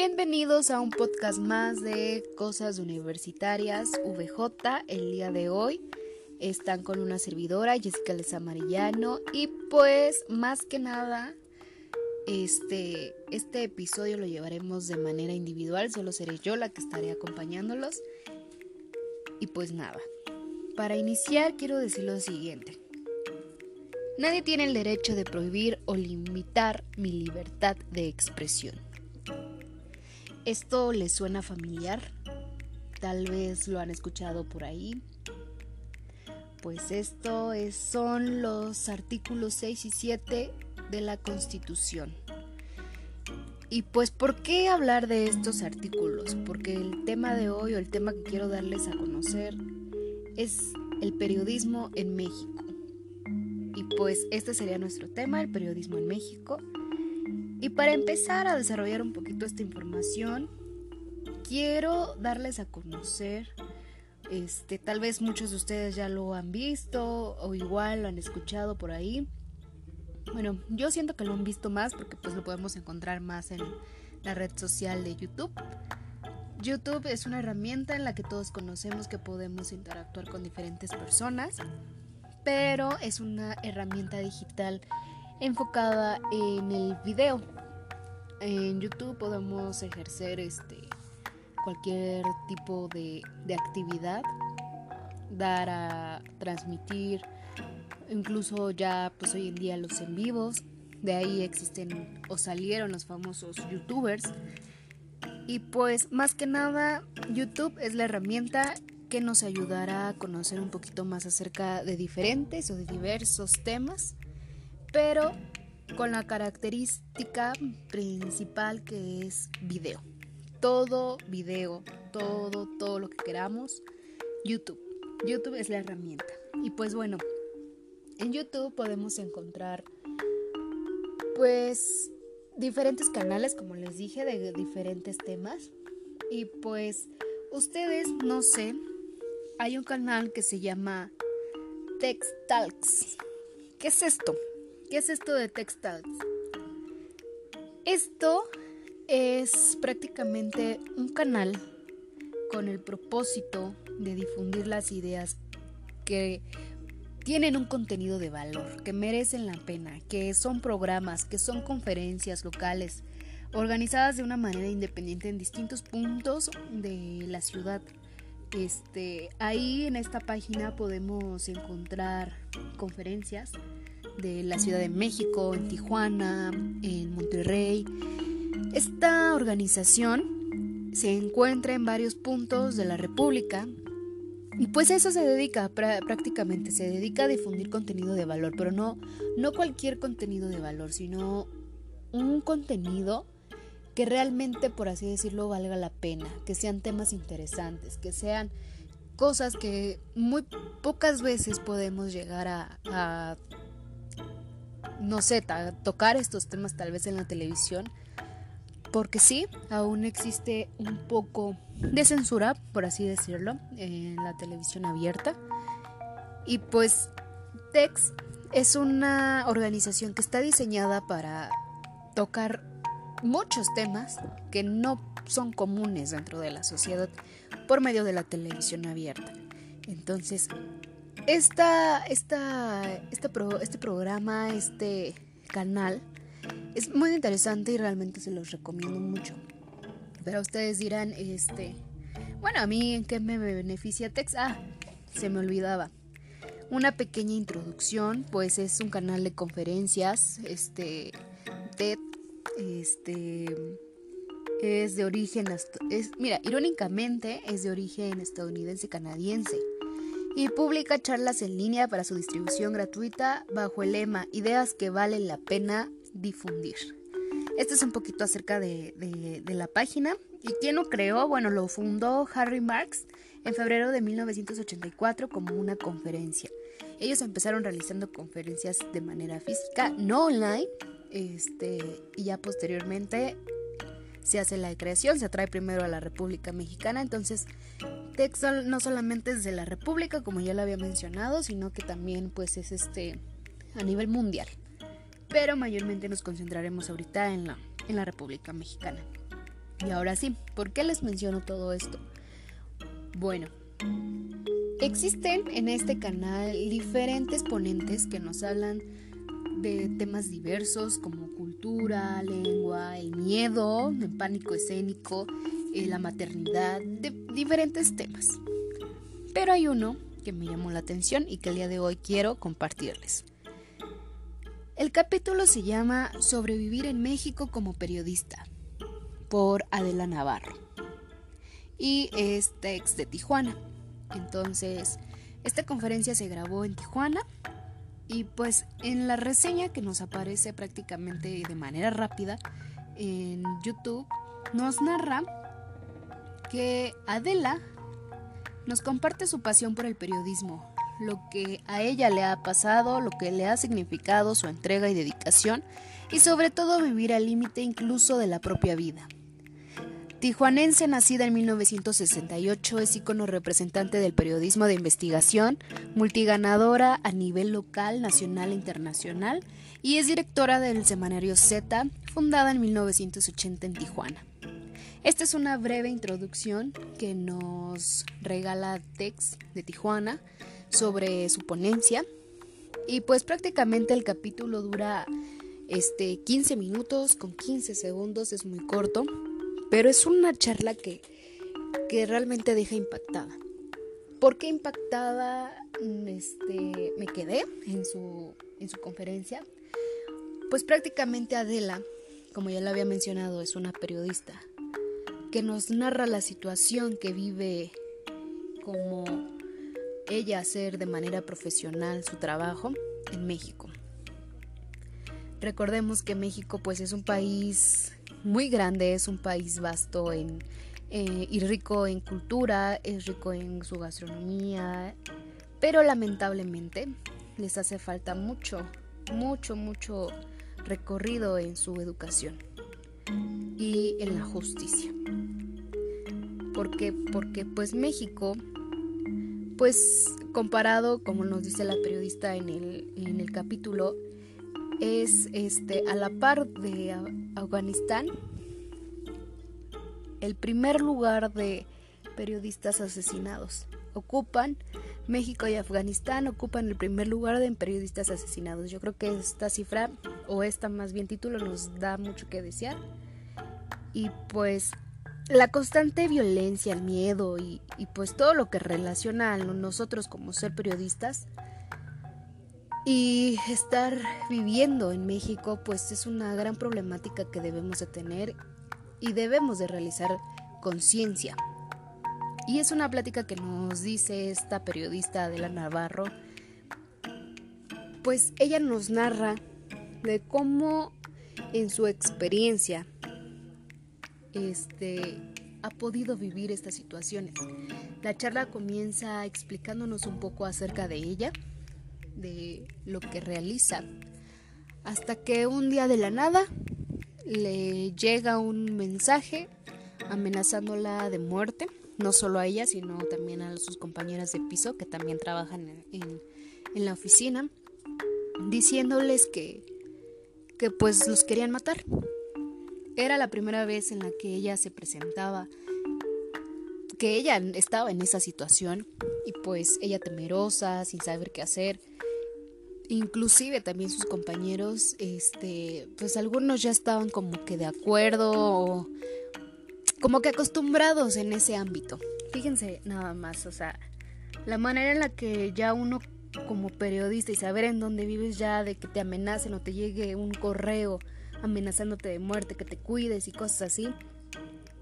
Bienvenidos a un podcast más de Cosas Universitarias VJ. El día de hoy están con una servidora, Jessica Les Amarillano. Y pues, más que nada, este, este episodio lo llevaremos de manera individual. Solo seré yo la que estaré acompañándolos. Y pues nada, para iniciar quiero decir lo siguiente. Nadie tiene el derecho de prohibir o limitar mi libertad de expresión. ¿Esto les suena familiar? Tal vez lo han escuchado por ahí. Pues esto son los artículos 6 y 7 de la Constitución. Y pues, ¿por qué hablar de estos artículos? Porque el tema de hoy o el tema que quiero darles a conocer es el periodismo en México. Y pues este sería nuestro tema, el periodismo en México. Y para empezar a desarrollar un poquito esta información, quiero darles a conocer, este, tal vez muchos de ustedes ya lo han visto o igual lo han escuchado por ahí. Bueno, yo siento que lo han visto más porque pues lo podemos encontrar más en la red social de YouTube. YouTube es una herramienta en la que todos conocemos que podemos interactuar con diferentes personas, pero es una herramienta digital enfocada en el video. En YouTube podemos ejercer este cualquier tipo de, de actividad, dar a transmitir, incluso ya pues hoy en día los en vivos, de ahí existen o salieron los famosos youtubers. Y pues más que nada YouTube es la herramienta que nos ayudará a conocer un poquito más acerca de diferentes o de diversos temas pero con la característica principal que es video. Todo video, todo, todo lo que queramos, YouTube. YouTube es la herramienta. Y pues bueno, en YouTube podemos encontrar pues diferentes canales, como les dije, de diferentes temas. Y pues ustedes, no sé, hay un canal que se llama Text Talks. ¿Qué es esto? ¿Qué es esto de Textiles? Esto es prácticamente un canal con el propósito de difundir las ideas que tienen un contenido de valor, que merecen la pena, que son programas, que son conferencias locales, organizadas de una manera independiente en distintos puntos de la ciudad. Este, ahí en esta página podemos encontrar conferencias, de la Ciudad de México, en Tijuana, en Monterrey. Esta organización se encuentra en varios puntos de la República y pues eso se dedica prácticamente, se dedica a difundir contenido de valor, pero no, no cualquier contenido de valor, sino un contenido que realmente, por así decirlo, valga la pena, que sean temas interesantes, que sean cosas que muy pocas veces podemos llegar a no sé, tocar estos temas tal vez en la televisión, porque sí, aún existe un poco de censura, por así decirlo, en la televisión abierta. Y pues TEX es una organización que está diseñada para tocar muchos temas que no son comunes dentro de la sociedad por medio de la televisión abierta. Entonces, esta, esta, este, este programa, este canal, es muy interesante y realmente se los recomiendo mucho. Pero ustedes dirán, este, bueno, a mí en qué me beneficia Tex. Ah, se me olvidaba. Una pequeña introducción, pues es un canal de conferencias, este, TED, este, es de origen, es, mira, irónicamente es de origen estadounidense canadiense y publica charlas en línea para su distribución gratuita bajo el lema Ideas que valen la pena difundir. Esto es un poquito acerca de, la página. ¿Y quién lo creó? Bueno, lo fundó Harry Marx en febrero de 1984 como una conferencia. Ellos empezaron realizando conferencias de manera física, no online, este, y ya posteriormente se hace la creación, se atrae primero a la República Mexicana, entonces Texas no solamente es de la República, como ya lo había mencionado, sino que también pues es este a nivel mundial. Pero mayormente nos concentraremos ahorita en la, en la República Mexicana. Y ahora sí, ¿por qué les menciono todo esto? Bueno, existen en este canal diferentes ponentes que nos hablan de temas diversos como cultura, lengua, el miedo, el pánico escénico, eh, la maternidad, de diferentes temas. Pero hay uno que me llamó la atención y que el día de hoy quiero compartirles. El capítulo se llama Sobrevivir en México como periodista por Adela Navarro y es ex de Tijuana. Entonces, esta conferencia se grabó en Tijuana y pues en la reseña que nos aparece prácticamente de manera rápida en YouTube nos narra que Adela nos comparte su pasión por el periodismo, lo que a ella le ha pasado, lo que le ha significado su entrega y dedicación y sobre todo vivir al límite incluso de la propia vida. Tijuanense, nacida en 1968, es ícono representante del periodismo de investigación, multiganadora a nivel local, nacional e internacional, y es directora del semanario Z, fundada en 1980 en Tijuana. Esta es una breve introducción que nos regala Tex de Tijuana sobre su ponencia. Y pues prácticamente el capítulo dura este 15 minutos con 15 segundos, es muy corto. Pero es una charla que, que realmente deja impactada. ¿Por qué impactada este, me quedé en su, en su conferencia? Pues prácticamente Adela, como ya lo había mencionado, es una periodista que nos narra la situación que vive como ella hacer de manera profesional su trabajo en México. Recordemos que México pues es un país muy grande, es un país vasto en, eh, y rico en cultura, es rico en su gastronomía, pero lamentablemente les hace falta mucho, mucho, mucho recorrido en su educación y en la justicia. porque Porque pues México, pues comparado, como nos dice la periodista en el, en el capítulo, es este a la par de Afganistán el primer lugar de periodistas asesinados. Ocupan México y Afganistán ocupan el primer lugar de periodistas asesinados. Yo creo que esta cifra o esta más bien título nos da mucho que desear. Y pues la constante violencia, el miedo y, y pues todo lo que relaciona a nosotros como ser periodistas y estar viviendo en México pues es una gran problemática que debemos de tener y debemos de realizar conciencia. Y es una plática que nos dice esta periodista Adela Navarro, pues ella nos narra de cómo en su experiencia este ha podido vivir estas situaciones. La charla comienza explicándonos un poco acerca de ella de lo que realiza. Hasta que un día de la nada le llega un mensaje amenazándola de muerte, no solo a ella, sino también a sus compañeras de piso que también trabajan en, en la oficina, diciéndoles que, que pues los querían matar. Era la primera vez en la que ella se presentaba, que ella estaba en esa situación y pues ella temerosa, sin saber qué hacer, inclusive también sus compañeros, este, pues algunos ya estaban como que de acuerdo o como que acostumbrados en ese ámbito. Fíjense nada más, o sea, la manera en la que ya uno como periodista y saber en dónde vives ya de que te amenacen o te llegue un correo amenazándote de muerte, que te cuides y cosas así,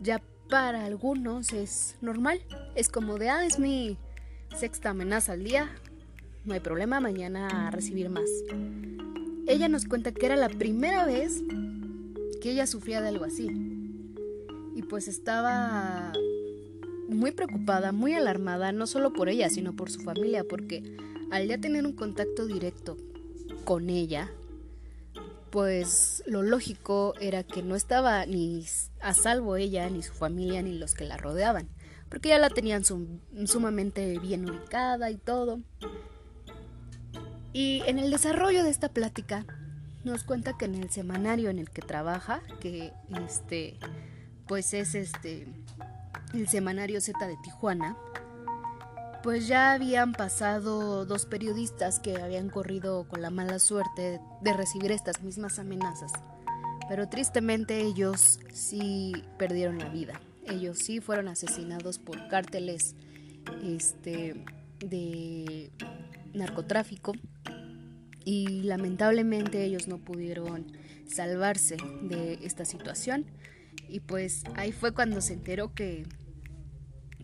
ya para algunos es normal. Es como de, ah, es mi sexta amenaza al día, no hay problema, mañana a recibir más. Ella nos cuenta que era la primera vez que ella sufría de algo así. Y pues estaba muy preocupada, muy alarmada, no solo por ella, sino por su familia, porque al ya tener un contacto directo con ella, pues lo lógico era que no estaba ni a salvo ella, ni su familia, ni los que la rodeaban, porque ya la tenían sumamente bien ubicada y todo. Y en el desarrollo de esta plática nos cuenta que en el semanario en el que trabaja, que este pues es este el semanario Z de Tijuana, pues ya habían pasado dos periodistas que habían corrido con la mala suerte de recibir estas mismas amenazas. Pero tristemente ellos sí perdieron la vida. Ellos sí fueron asesinados por cárteles este, de narcotráfico y lamentablemente ellos no pudieron salvarse de esta situación y pues ahí fue cuando se enteró que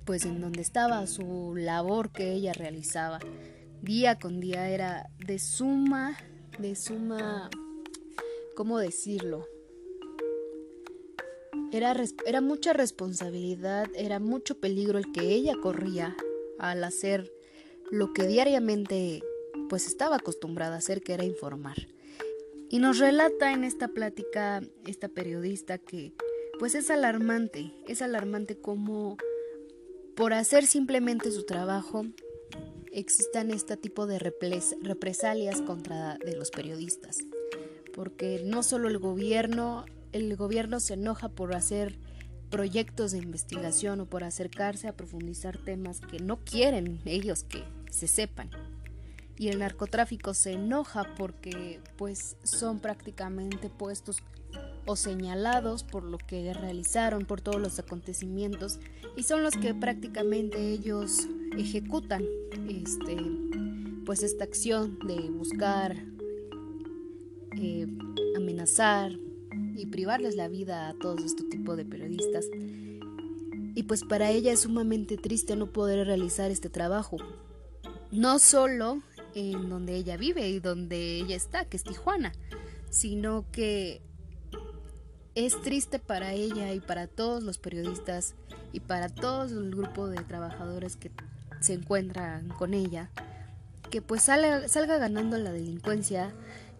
pues en donde estaba su labor que ella realizaba día con día era de suma, de suma, ¿cómo decirlo? Era, era mucha responsabilidad, era mucho peligro el que ella corría al hacer lo que diariamente pues estaba acostumbrada a hacer, que era informar. Y nos relata en esta plática esta periodista que pues es alarmante, es alarmante cómo por hacer simplemente su trabajo, existan este tipo de represalias contra de los periodistas. Porque no solo el gobierno, el gobierno se enoja por hacer proyectos de investigación o por acercarse a profundizar temas que no quieren ellos que se sepan. Y el narcotráfico se enoja porque pues son prácticamente puestos o señalados por lo que realizaron, por todos los acontecimientos, y son los que prácticamente ellos ejecutan este, pues esta acción de buscar, eh, amenazar y privarles la vida a todos este tipo de periodistas. Y pues para ella es sumamente triste no poder realizar este trabajo. No solo en donde ella vive y donde ella está, que es Tijuana, sino que es triste para ella y para todos los periodistas y para todo el grupo de trabajadores que se encuentran con ella, que pues salga, salga ganando la delincuencia,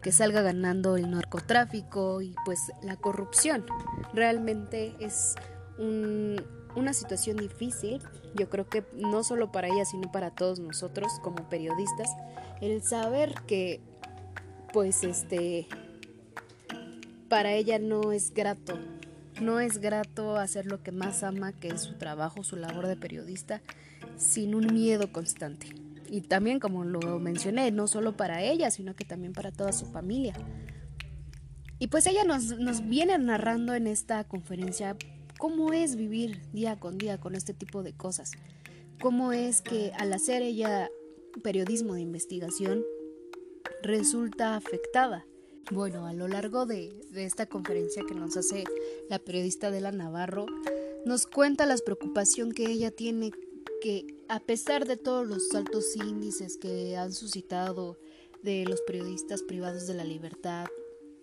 que salga ganando el narcotráfico y pues la corrupción. Realmente es una situación difícil, yo creo que no solo para ella, sino para todos nosotros como periodistas, el saber que pues este para ella no es grato. No es grato hacer lo que más ama, que es su trabajo, su labor de periodista, sin un miedo constante. Y también, como lo mencioné, no solo para ella, sino que también para toda su familia. Y pues ella nos, nos viene narrando en esta conferencia cómo es vivir día con día con este tipo de cosas. Cómo es que al hacer ella periodismo de investigación resulta afectada bueno, a lo largo de, esta conferencia que nos hace la periodista de la Navarro, nos cuenta la preocupación que ella tiene que a pesar de todos los altos índices que han suscitado de los periodistas privados de la libertad,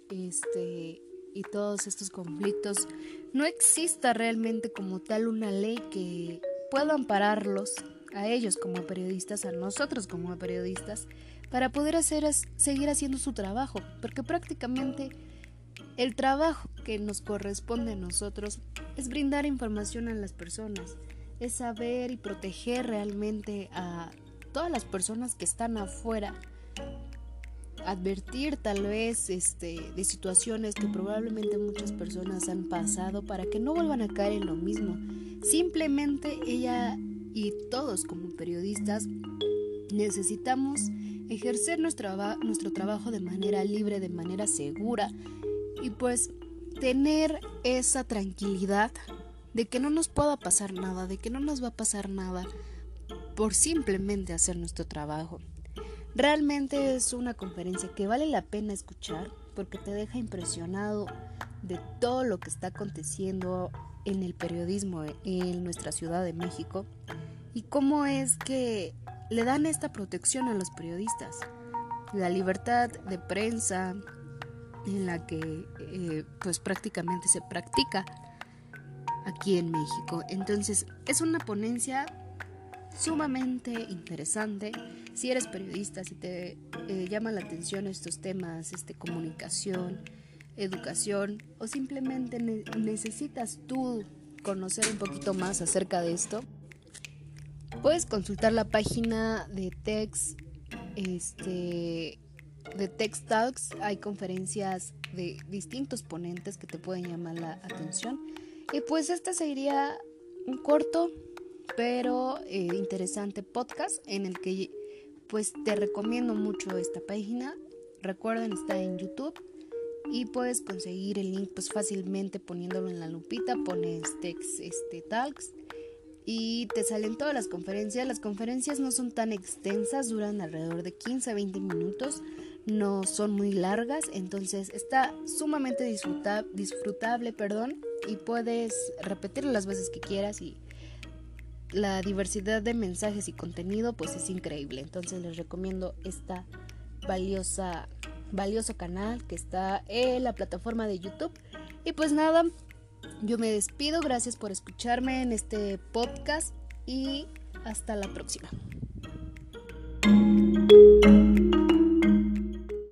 este y todos estos conflictos, no exista realmente como tal una ley que pueda ampararlos a ellos como periodistas, a nosotros como periodistas, para poder hacer, seguir haciendo su trabajo, porque prácticamente el trabajo que nos corresponde a nosotros es brindar información a las personas, es saber y proteger realmente a todas las personas que están afuera, advertir tal vez este, de situaciones que probablemente muchas personas han pasado para que no vuelvan a caer en lo mismo. Simplemente ella y todos como periodistas necesitamos ejercer nuestro, nuestro trabajo de manera libre, de manera segura y pues tener esa tranquilidad de que no nos pueda pasar nada, de que no nos va a pasar nada por simplemente hacer nuestro trabajo. Realmente es una conferencia que vale la pena escuchar porque te deja impresionado de todo lo que está aconteciendo en el periodismo en nuestra Ciudad de México y cómo es que le dan esta protección a los periodistas. La libertad de prensa en la que eh, pues prácticamente se practica aquí en México. Entonces es una ponencia sumamente interesante. Si eres periodista, si te eh, llama la atención estos temas, este, comunicación, educación, o simplemente necesitas tú conocer un poquito más acerca de esto, Puedes consultar la página de Text, este, de Text Talks. Hay conferencias de distintos ponentes que te pueden llamar la atención. Y pues este sería un corto pero eh, interesante podcast en el que pues te recomiendo mucho esta página. Recuerden, está en YouTube y puedes conseguir el link pues fácilmente poniéndolo en la lupita, pones text este talks y te salen todas las conferencias. Las conferencias no son tan extensas, duran alrededor de 15 a 20 minutos, no son muy largas, entonces está sumamente disfrutable, perdón, y puedes repetirlo las veces que quieras y la diversidad de mensajes y contenido pues es increíble. Entonces les recomiendo esta valiosa valioso canal que está en la plataforma de YouTube. Y pues nada, yo me despido, gracias por escucharme en este podcast y hasta la próxima.